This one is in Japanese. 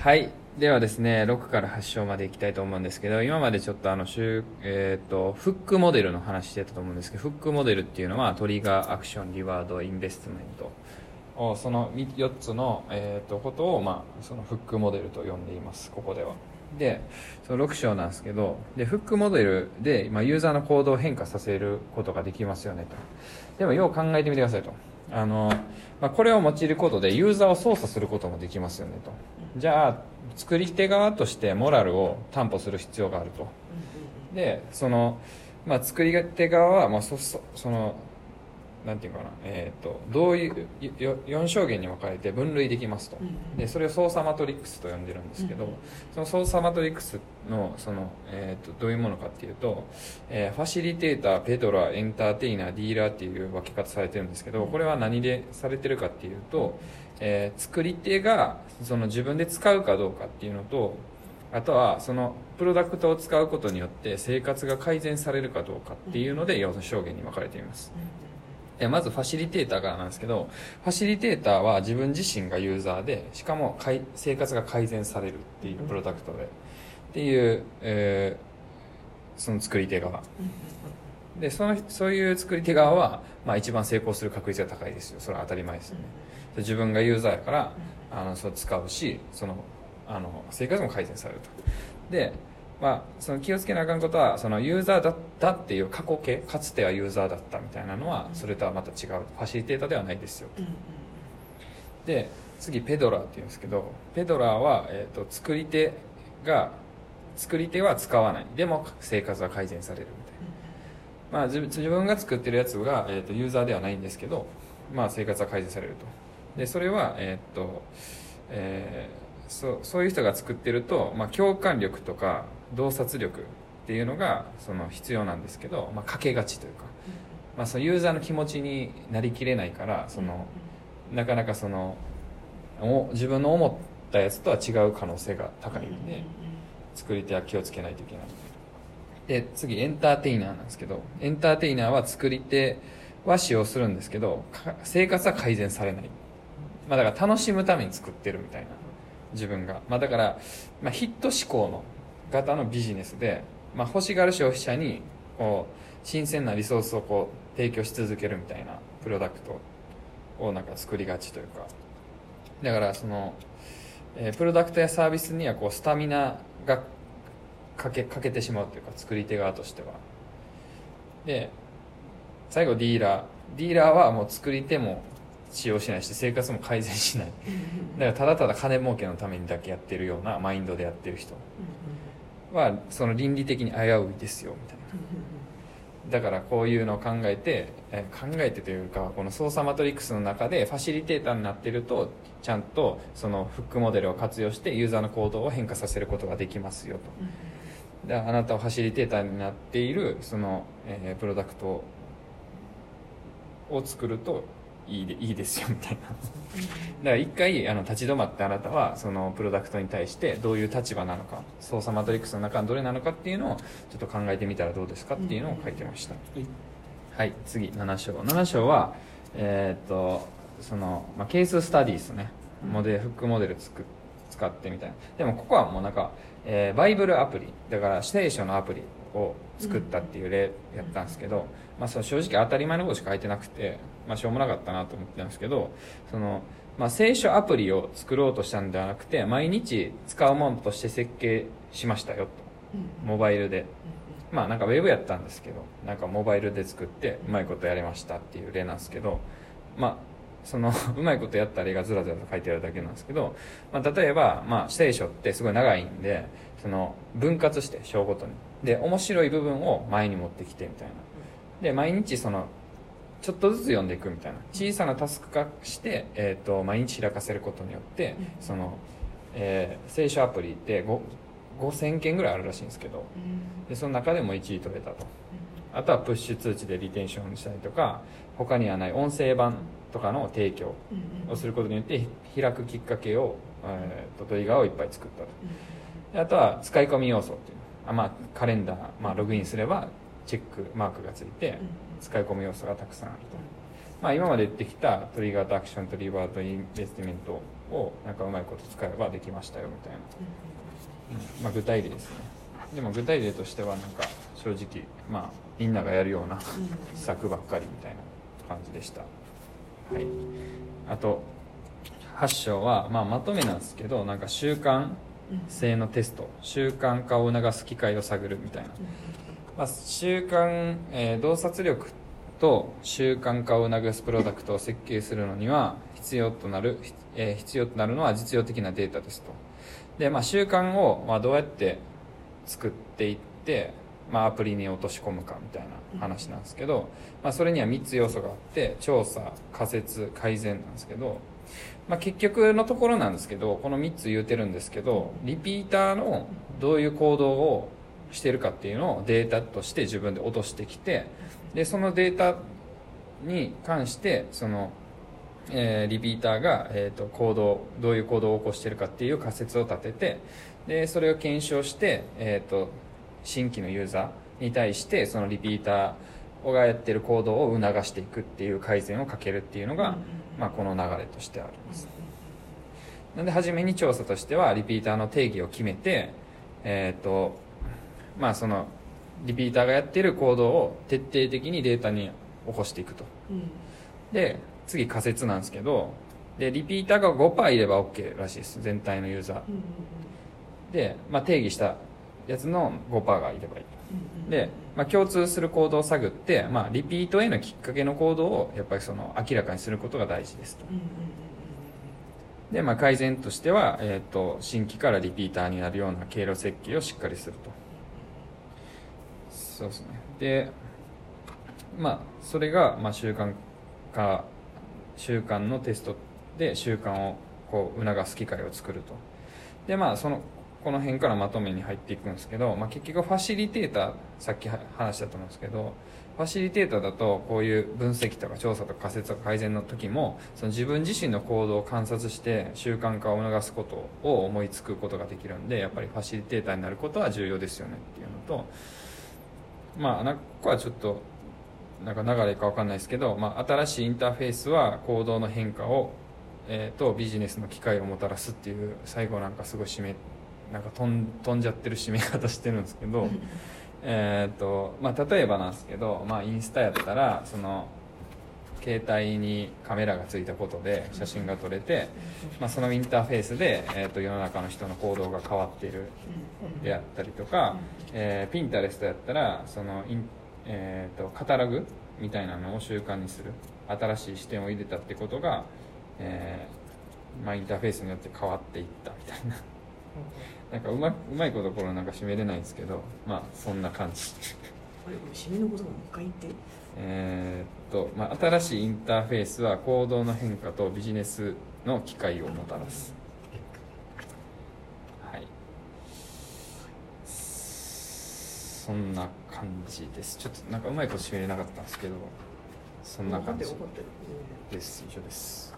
はい。ではですね6から8章までいきたいと思うんですけど今までちょっとあの、えーと、フックモデルの話してたと思うんですけどフックモデルっていうのはトリガーアクションリワードインベストメント。をその4つの、えーと、ことを、まあ、そのフックモデルと呼んでいます。ここでは。でその6章なんですけどでフックモデルで、まあ、ユーザーの行動を変化させることができますよねと。でもよう考えてみてくださいとあの、まあ、これを用いることでユーザーを操作することもできますよねと。じゃあ作り手側としてモラルを担保する必要があると。でその、まあ、作り手側は、まあ、そそそのなんていうかな、えーと、どういう4象限に分かれて分類できますと、でそれを操作マトリックスと呼んでるんですけど、その操作マトリックスのその、えーと、どういうものかっていうと、えー、ファシリテーターペドラエンターテイナーディーラーっていう分け方されてるんですけどこれは何でされてるかっていうと、えー、作り手がその自分で使うかどうかっていうのとあとはそのプロダクトを使うことによって生活が改善されるかどうかっていうので4象限に分かれています。えまずファシリテーターからなんですけどファシリテーターは自分自身がユーザーでしかも生活が改善されるっていうプロダクトで、っていう、えー、その作り手側。でそのそういう作り手側は、まあ、一番成功する確率が高いですよ。それは当たり前ですよね。自分がユーザーやからあのそう使うしそのあの生活も改善されると。でまあ、その気をつけなあかんことはそのユーザーだったっていう過去形かつてはユーザーだったみたいなのはそれとはまた違うファシリテーターではないですよと、で次ペドラーっていうんですけどペドラーは、えーと、作り手が作り手は使わない。でも生活は改善されるみたいな、まあ、自自分が作ってるやつが、えーと、ユーザーではないんですけど、まあ、生活は改善されると。でそれはえっ、ー、とえー、そそういう人が作ってると、まあ、共感力とか洞察力っていうのがその必要なんですけど、まあ、かけがちというか、まあ、そのユーザーの気持ちになりきれないからそのなかなかその自分の思ったやつとは違う可能性が高いんで作り手は気をつけないといけない。で次エンターテイナーなんですけどエンターテイナーは作り手は使用するんですけど生活は改善されない、まあ、だから楽しむために作ってるみたいな自分が、まあ、だから、まあ、ヒット志向の型のビジネスで、まあ、欲しがる消費者にこう新鮮なリソースをこう提供し続けるみたいなプロダクトをなんか作りがちというか。だからその、えー、プロダクトやサービスにはこうスタミナがかけかけてしまうというか作り手側としては。で最後ディーラー。ディーラーはもう作り手も使用しないし生活も改善しない。だからただただ金儲けのためにだけやってるようなマインドでやってる人はその倫理的に危ういですよみたいな。だからこういうのを考えて考えてというかこの操作マトリックスの中でファシリテーターになってるとちゃんとそのフックモデルを活用してユーザーの行動を変化させることができますよと。であなたはファシリテーターになっているその、えー、プロダクトを作るといいでいいですよみたいな。だから一回あの立ち止まってあなたはそのプロダクトに対してどういう立場なのか操作マトリックスの中のどれなのかっていうのをちょっと考えてみたらどうですかっていうのを書いてました、はい、次7章。7章はえー、っとその、まあ、ケーススタディですね。モデルフックモデルつく使ってみたいな。でもここはもうなんか、えー、バイブルアプリだから聖書のアプリを作ったっていう例やったんですけど、まあ、その正直当たり前のことしか書いてなくてまあ、しょうもなかったなと思ってたんですけどその、まあ、聖書アプリを作ろうとしたんではなくて毎日使うものとして設計しましたよと。モバイルで。まあなんかウェブやったんですけどなんかモバイルで作ってうまいことやりましたっていう例なんですけどまあその うまいことやった例がずらずらと書いてあるだけなんですけど、まあ、例えば、まあ、聖書ってすごい長いんでその分割して章ごとに。で面白い部分を前に持ってきてみたいな。で毎日そのちょっとずつ読んでいくみたいな。小さなタスク化して、えーと、毎日開かせることによって、うん、その、えー、聖書アプリって5000件ぐらいあるらしいんですけど、うん、でその中でも1位取れたと、うん、あとはプッシュ通知でリテンションしたりとか他にはない音声版とかの提供をすることによって開くきっかけを、えーと、トリガーをいっぱい作ったと、であとは使い込み要素っていうあ、まあ、カレンダー、まあ、ログインすればチェックマークがついて、使い込む要素がたくさんあると、まあ、今まで言ってきたトリガーとアクションとリワードとインベストメントをなんかうまいこと使えばできましたよみたいな、うん。まあ、具体例ですね。でも具体例としてはなんか正直まあみんながやるような施策ばっかりみたいな感じでした。はい。あと8章は、まあ、まとめなんですけどなんか習慣性のテスト。習慣化を促す機会を探るみたいな、まあ、習慣、えー洞察力と習慣化を促すプロダクトを設計するのには必要となる、えー必要となるのは実用的なデータですと。で、まあ、習慣を、まあ、どうやって作っていって、まあ、アプリに落とし込むかみたいな話なんですけど、まあ、それには3つ要素があって調査仮説改善なんですけど、まあ、結局のところなんですけどこの3つ言うてるんですけどリピーターのどういう行動をしてるかっていうのをデータとして自分で落としてきてでそのデータに関してその、えーリピーターが、えー、と行動どういう行動を起こしてるかっていう仮説を立ててでそれを検証して、えー、と新規のユーザーに対してそのリピーターがやってる行動を促していくっていう改善をかけるっていうのが、まあ、この流れとしてあるんです。なんで初めに調査としてはリピーターの定義を決めてえっ、とまあそのリピーターがやってる行動を徹底的にデータに起こしていくと。で次仮説なんですけどでリピーターが5%いれば OK らしいです全体のユーザー。で、まあ、定義したやつの5%がいればいい。とで、まあ、共通する行動を探って、まあ、リピートへのきっかけの行動をやっぱりその明らかにすることが大事ですと。で、まあ、改善としては、えー、と新規からリピーターになるような経路設計をしっかりするとそうですね。でまあそれが、まあ、習慣化習慣のテストで習慣をこう促す機会を作ると。でまあそのこの辺からまとめに入っていくんですけど、まあ、結局ファシリテーターさっき話したと思うんですけどファシリテーターだとこういう分析とか調査とか仮説とか改善の時もその自分自身の行動を観察して習慣化を促すことを思いつくことができるんでやっぱりファシリテーターになることは重要ですよねっていうのとまあなんかここはちょっとなんか流れかわかんないですけど、まあ、新しいインターフェースは行動の変化を、えーとビジネスの機会をもたらすっていう最後なんかすごい締めなんか飛ん飛んじゃってる締め方してるんですけどえっと、まあ、例えばなんですけど、まあ、インスタやったらその携帯にカメラがついたことで写真が撮れて、まあ、そのインターフェースで、えー、と世の中の人の行動が変わっているであったりとか、えー、ピンタレストやったらそのイン、えー、とカタログみたいなのを習慣にする。新しい視点を入れたってことが、えーまあ、インターフェースによって変わっていったみたいな。なんかうまうまいこところなんか締めれないんですけどまあそんな感じあれ締めのこともう一回言って。えーっと、まあ、新しいインターフェースは行動の変化とビジネスの機会をもたらす。はい。そんな感じです。ちょっとなんかうまいこと締めれなかったんですけどそんな感じ。です。以上です